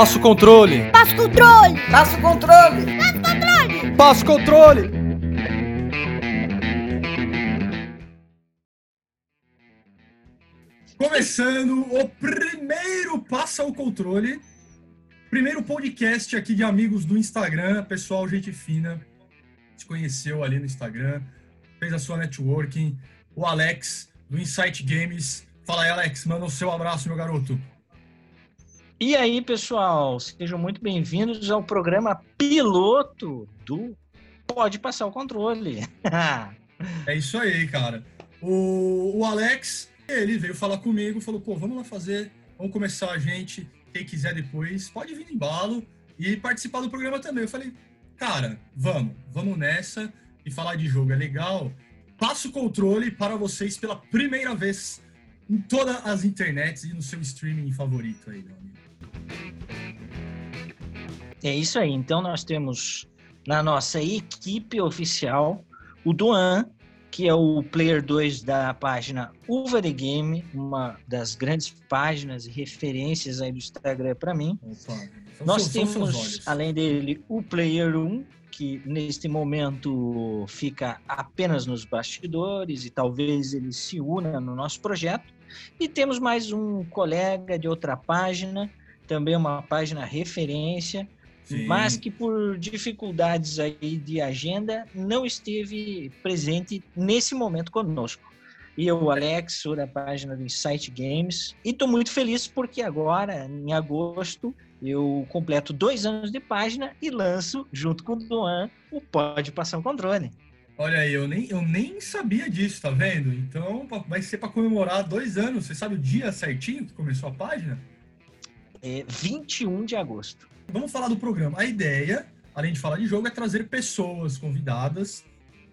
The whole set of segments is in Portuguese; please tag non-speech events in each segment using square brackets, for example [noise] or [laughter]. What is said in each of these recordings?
Passa o controle. Passa o controle. Passa o controle. Passa o controle. Começando o primeiro Passa o Controle. Primeiro podcast aqui de amigos do Instagram. Pessoal, gente fina. Se conheceu ali no Instagram. Fez a sua networking. O Alex, do Insight Games. Fala aí, Alex. Manda o seu abraço, meu garoto. E aí, pessoal, sejam muito bem-vindos ao programa piloto do Pode Passar o Controle. [laughs] É isso aí, cara. O, o Alex, ele veio falar comigo, falou, pô, vamos lá fazer, vamos começar a gente, quem quiser depois, pode vir no embalo e participar do programa também. Eu falei, cara, vamos, vamos nessa e falar de jogo é legal. Passo o controle para vocês pela primeira vez em todas as internets e no seu streaming favorito aí, meu amigo. É isso aí. Então, nós temos na nossa equipe oficial o Duan, que é o player 2 da página Uva de Game, uma das grandes páginas e referências aí do Instagram para mim. Opa, Nós seus- temos, além dele, o Player 1, que neste momento fica apenas nos bastidores e talvez ele se una no nosso projeto. E temos mais um colega de outra página, também uma página referência, Sim. mas que por dificuldades aí de agenda não esteve presente nesse momento conosco. E eu, Alex, sou da página do Insight Games. E estou muito feliz porque agora, em agosto, eu completo dois anos de página e lanço, junto com o Duan, o Pode Passar o Controle. Olha aí, eu nem, eu nem sabia disso, tá vendo? Então vai ser para comemorar dois anos. Você sabe o dia certinho que começou a página? É 21 de agosto. Vamos falar do programa. A ideia, além de falar de jogo, é trazer pessoas convidadas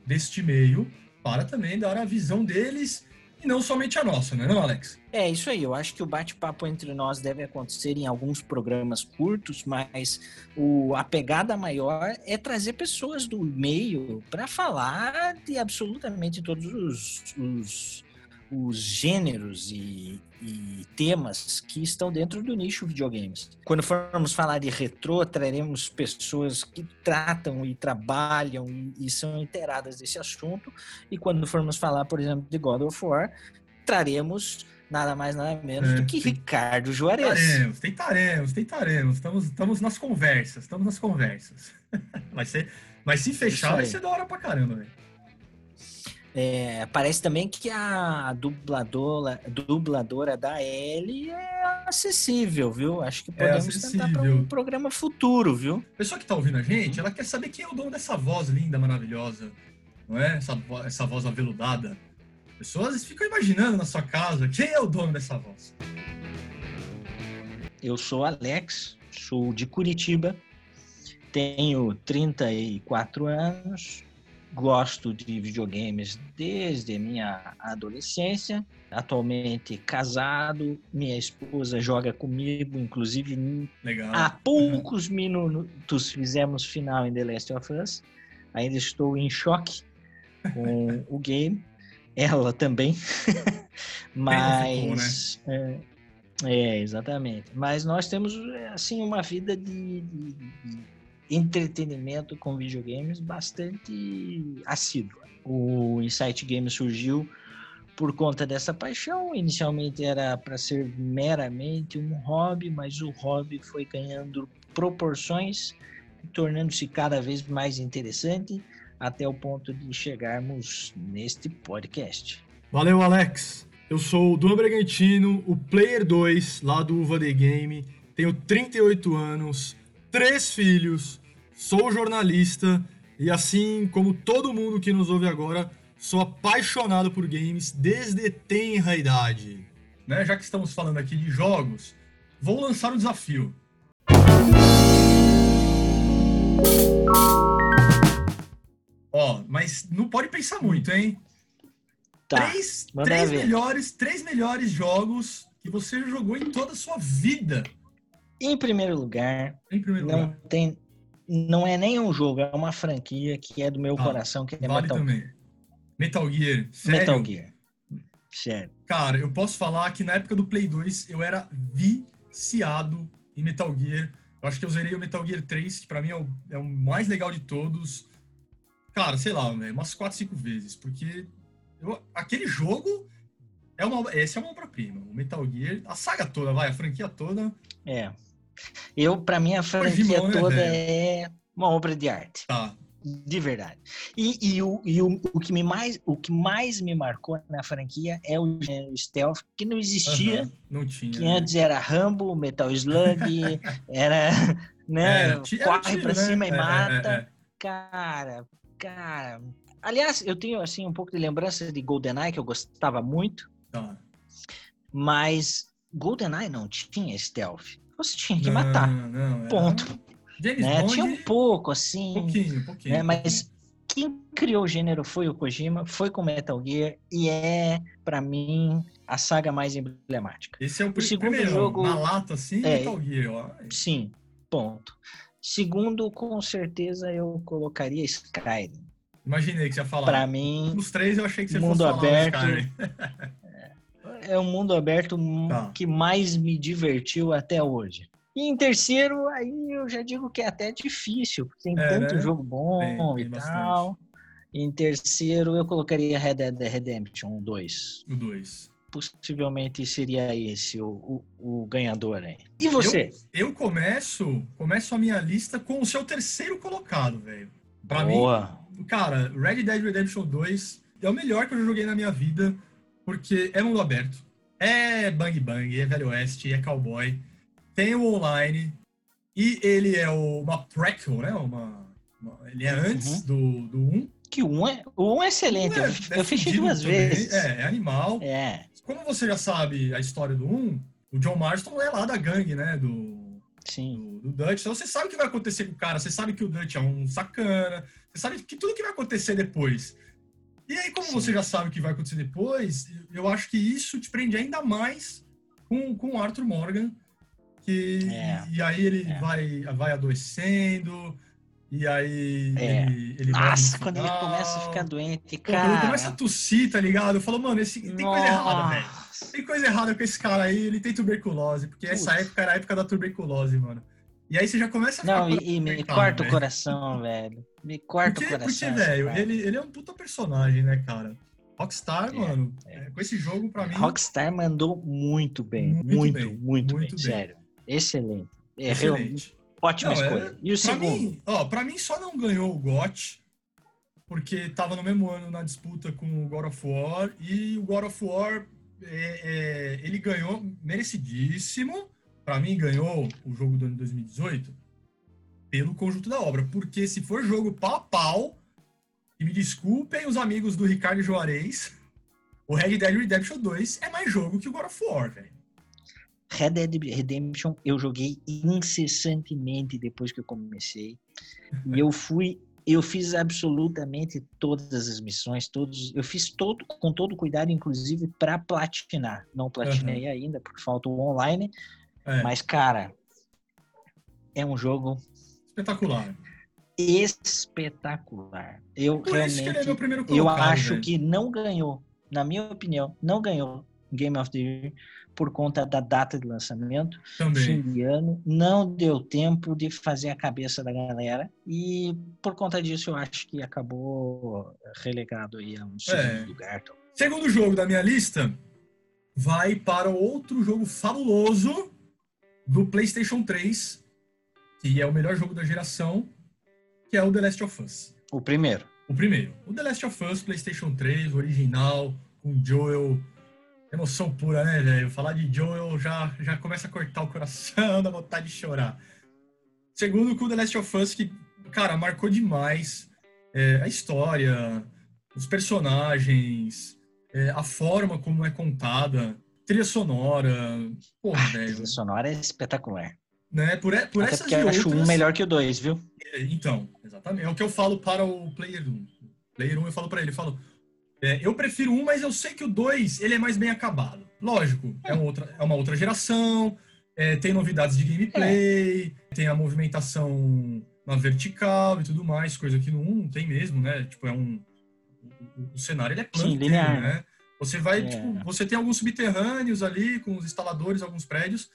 deste meio para também dar a visão deles e não somente a nossa, não é não, Alex? É isso aí, eu acho que o bate-papo entre nós deve acontecer em alguns programas curtos, mas o, a pegada maior é trazer pessoas do meio para falar de absolutamente todos os, os, os gêneros e, e temas que estão dentro do nicho videogames. Quando formos falar de retrô, traremos pessoas que tratam e trabalham e, e são inteiradas desse assunto. E quando formos falar, por exemplo, de God of War, traremos nada mais nada menos É, do que sim. Ricardo Juarez. Tentaremos, tentaremos, tentaremos. Estamos, estamos nas conversas, estamos nas conversas. [laughs] Vai ser, mas se fechar, vai ser da hora pra caramba, velho. É, parece também que a dubladora, dubladora da Ellie é acessível, viu? Acho que podemos tentar para um programa futuro, viu? A pessoa que tá ouvindo a gente, ela quer saber quem é o dono dessa voz linda, maravilhosa, não é? Essa, essa voz aveludada. Pessoas ficam imaginando na sua casa quem é o dono dessa voz. Eu sou Alex, sou de Curitiba, tenho 34 anos, gosto de videogames desde minha adolescência. Atualmente casado, minha esposa joga comigo, inclusive Legal. há poucos minutos fizemos final em The Last of Us. Ainda estou em choque com [laughs] o game. Ela também. [laughs] Mas. é, é, exatamente. Mas nós temos, assim, uma vida de, de- de entretenimento com videogames bastante assídua. O Insight Games surgiu por conta dessa paixão. Inicialmente era para ser meramente um hobby, mas o hobby foi ganhando proporções, tornando-se cada vez mais interessante, até o ponto de chegarmos neste podcast. Valeu, Alex. Eu sou o Duan Bragantino, o Player 2 lá do Uva The Game. Tenho 38 anos, três filhos, sou jornalista e assim como todo mundo que nos ouve agora, sou apaixonado por games desde tenra idade. Né? Já que estamos falando aqui de jogos, vou lançar um desafio. Ó, mas não pode pensar muito, hein? Tá, três três melhores, três melhores jogos que você jogou em toda a sua vida. Em primeiro lugar, Em primeiro não lugar. tem não é nem um jogo, é uma franquia que é do meu Ah, coração, que é Vale Metal, também. Metal Gear. Sério? Metal Gear. Sério. Cara, eu posso falar que na época do Play 2 eu era viciado em Metal Gear. Eu acho que eu zerei o Metal Gear 3, que pra mim é o, é o mais legal de todos. Cara, sei lá, véio, umas 4, 5 vezes. Porque eu- aquele jogo é uma, esse é uma obra-prima. O Metal Gear, a saga toda, vai, a franquia toda. É. Eu, pra mim, a franquia né, toda velho? é uma obra de arte. Tá. De verdade. E, e o, e o, o, que me mais, o que mais me marcou na franquia é o gênero stealth, que não existia. Aham, Não tinha. Que né? antes era Rambo, Metal Slug, [laughs] era, né, Era ti- era corre tiro, pra né? cima e É, é, mata. é, é. Cara, cara. Aliás, eu tenho assim um pouco de lembrança de GoldenEye que eu gostava muito, Tá. mas GoldenEye não tinha stealth. Você tinha que Não, matar. não, era- Ponto. James Né? Bond, Tinha um pouco assim, um pouquinho, um pouquinho. né? Mas quem criou o gênero foi o Kojima, foi com Metal Gear e é pra mim a saga mais emblemática. Esse é o, pri- segundo primeiro jogo- na lata, assim, É. Metal Gear, ó. Sim, ponto. Segundo, com certeza eu colocaria Skyrim. Imaginei que você ia falar. Pra mim, Os três eu achei que você Mundo fosse falar aberto. Skyrim. [laughs] é o mundo aberto Tá. que mais me divertiu até hoje. E em terceiro, aí eu já digo que é até difícil, porque tem É, tanto né? jogo bom Tem, tem e bastante. tal. Em terceiro, eu colocaria Red Dead Redemption 2. O dois. Possivelmente seria esse o, o, o ganhador aí. E você? Eu começo, começo a minha lista com o seu terceiro colocado, velho. Pra Boa. mim, cara, Red Dead Redemption 2 é o melhor que eu joguei na minha vida, porque é mundo aberto, é bang bang, é velho oeste, é cowboy, tem o online, e ele é o- uma prequel, né? Uma, uma- ele é antes do, do 1. Que um é, o um é excelente. É- eu é eu fechei duas também, vezes. É, é animal. É, Como você já sabe a história do 1, o John Marston é lá da gangue, né? Do, sim. do, do Dutch. Então você sabe o que vai acontecer com o cara, você sabe que o Dutch é um sacana, você sabe que tudo que vai acontecer depois. E aí, como Sim. você já sabe o que vai acontecer depois, eu acho que isso te prende ainda mais com, com o Arthur Morgan. Que, É. E aí ele É. vai, vai adoecendo, e aí É. ele, ele Nossa, quando ele começa a ficar doente, Pô, quando ele cara. começa a tossir, tá ligado? Eu falo, mano, esse, tem coisa errada, velho. Nossa. Tem coisa errada com esse cara aí, ele tem tuberculose, porque essa Putz. época era a época da tuberculose, mano. E aí você já começa a Não, e, me corta o velho. coração, velho. Me corta Porque, o coração. porque velho, ele, ele é um puta personagem, né, cara? Rockstar, É, mano, é. é, com esse jogo, pra mim, Rockstar mandou muito bem. Muito Muito, bem, muito, muito bem, bem. Sério. Excelente. É, realmente, excelente. ótima Não, é- escolha. E o segundo? mim, ó, pra mim só não ganhou o GOT, porque tava no mesmo ano na disputa com o God of War, e o God of War, é, é, ele ganhou merecidíssimo, pra mim ganhou o jogo do ano 2018, pelo conjunto da obra, porque se for jogo pau a pau, e me desculpem os amigos do Ricardo Juarez, o Red Dead Redemption 2 é mais jogo que o God of War, velho. Red Dead Redemption eu joguei incessantemente depois que eu comecei. E eu fui, eu fiz absolutamente todas as missões, todos, eu fiz todo com todo cuidado, inclusive para platinar. Não platinei ainda porque falta o online, É, mas cara, é um jogo espetacular. espetacular. Eu Por isso que ele é realmente meu primeiro eu colocado, acho velho. que não ganhou, na minha opinião, não ganhou Game of the Year por conta da data de lançamento, Também. fim de ano, não deu tempo de fazer a cabeça da galera e por conta disso eu acho que acabou relegado aí a um segundo É. lugar. então. Segundo jogo da minha lista vai para outro jogo fabuloso do PlayStation 3, que é o melhor jogo da geração, que é o The Last of Us. O primeiro. O primeiro. O The Last of Us, PlayStation 3, original, com Joel. Emoção pura, né, velho? Falar de Joel já, já começa a cortar o coração, [laughs] dá vontade de chorar. Segundo, com The Last of Us, que, cara, marcou demais é, a história, os personagens, é, a forma como é contada, trilha sonora. Porra, A velho. trilha sonora é espetacular. Né? Por, e- por Até essas porque eu acho outras... um melhor que o dois, viu? Então, exatamente. É o que eu falo para o Player 1. Player 1 eu falo para ele, eu falo, é, eu prefiro um, mas eu sei que o 2 ele é mais bem acabado. Lógico, é, uma outra, é uma outra geração, é, tem novidades de gameplay, tem a movimentação na vertical e tudo mais, coisa que no 1 não tem mesmo, né? Tipo, é um... O, o cenário ele é plano Sim, inteiro, linear, né? Você vai, É. tipo, você tem alguns subterrâneos ali com os instaladores, alguns prédios,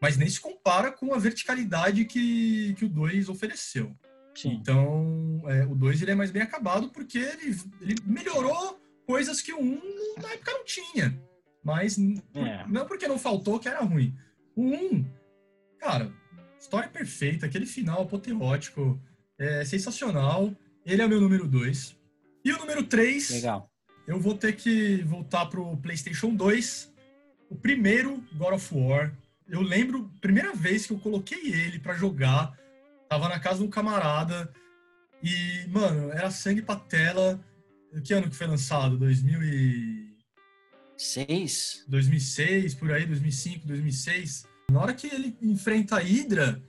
mas nem se compara com a verticalidade que, que o 2 ofereceu. Sim. Então, é, o 2 ele é mais bem acabado porque ele, ele melhorou coisas que o 1 um, na época não tinha. Mas É. não porque não faltou que era ruim. O 1, um, cara, história perfeita, aquele final apoteótico, é sensacional. Ele é o meu número 2. E o número 3, Legal. Eu vou ter que voltar pro PlayStation 2. O primeiro God of War. Eu lembro, primeira vez que eu coloquei ele pra jogar, tava na casa de um camarada e, mano, era sangue pra tela. Que ano que foi lançado? 2000 e... Seis? 2006, por aí, 2005, 2006. Na hora que ele enfrenta a Hydra,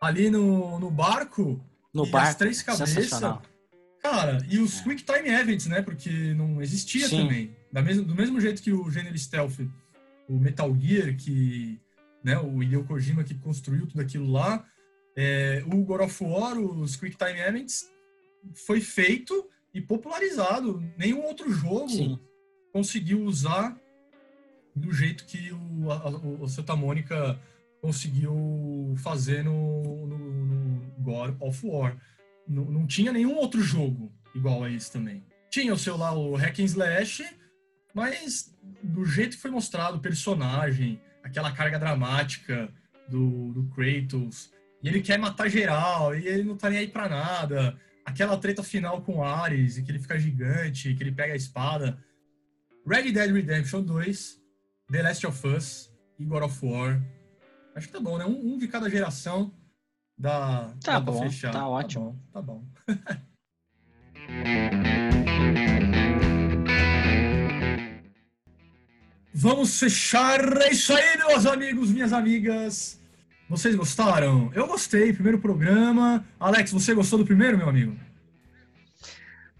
ali no, no barco, No E as barco. três cabeças. Cara, e os Quick Time Events, né? Porque não existia Sim. também. Da mesma, do mesmo jeito que o gênero stealth, o Metal Gear, que né, o Hideo Kojima que construiu tudo aquilo lá, é, o God of War, os Quick Time Events, foi feito e popularizado. Nenhum outro jogo Sim. conseguiu usar do jeito que o, a, o, o Santa Mônica conseguiu fazer no, no, no God of War. Não, não tinha nenhum outro jogo igual a esse também. Tinha o seu lá, o Hack and Slash, mas do jeito que foi mostrado, o personagem, aquela carga dramática do, do Kratos, e ele quer matar geral, e ele não tá nem aí pra nada. Aquela treta final com Ares, e que ele fica gigante, que ele pega a espada. Red Dead Redemption 2, The Last of Us e God of War. Acho que tá bom, né? Um, um de cada geração dá, Tá dá bom, fechar. tá ótimo. Tá bom. Tá bom. [laughs] Vamos fechar. É isso aí, meus amigos, minhas amigas. Vocês gostaram? Eu gostei. Primeiro programa. Alex, você gostou do primeiro, meu amigo?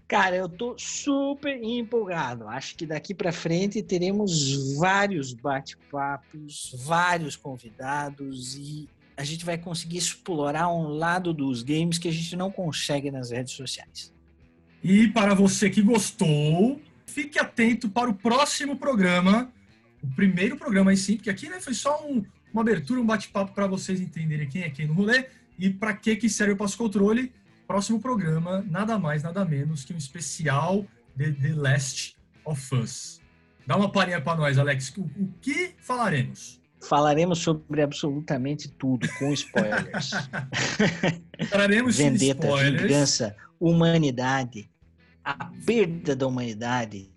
Cara, eu tô super empolgado. Acho que daqui para frente teremos vários bate-papos, vários convidados e a gente vai conseguir explorar um lado dos games que a gente não consegue nas redes sociais. E para você que gostou, fique atento para o próximo programa. O primeiro programa aí sim, porque aqui né, foi só um- uma abertura, um bate-papo para vocês entenderem quem é quem no rolê e para que, que serve o passo controle. Próximo programa, nada mais, nada menos que um especial de The Last of Us. Dá uma palhinha para nós, Alex. O, o que falaremos? Falaremos sobre absolutamente tudo, com spoilers. [laughs] Traremos Vendetta, spoilers. vingança, humanidade, a perda da humanidade,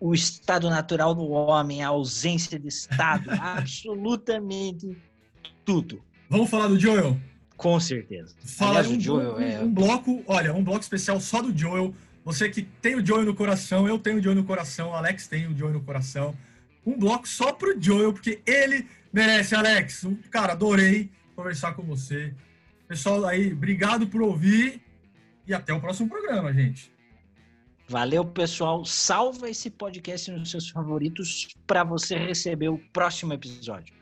o estado natural do homem, a ausência de Estado, [laughs] absolutamente tudo, Vamos falar do Joel? com certeza. Fala Aliás, um, Joel um- é- um bloco, olha, um bloco especial só do Joel. Você que tem o Joel no coração, eu tenho o Joel no coração, o Alex tem o Joel no coração. Um bloco só pro Joel, porque ele merece, Alex. Cara, adorei conversar com você. Pessoal aí, obrigado por ouvir e até o próximo programa, gente. Valeu, pessoal. Salva esse podcast nos seus favoritos para você receber o próximo episódio.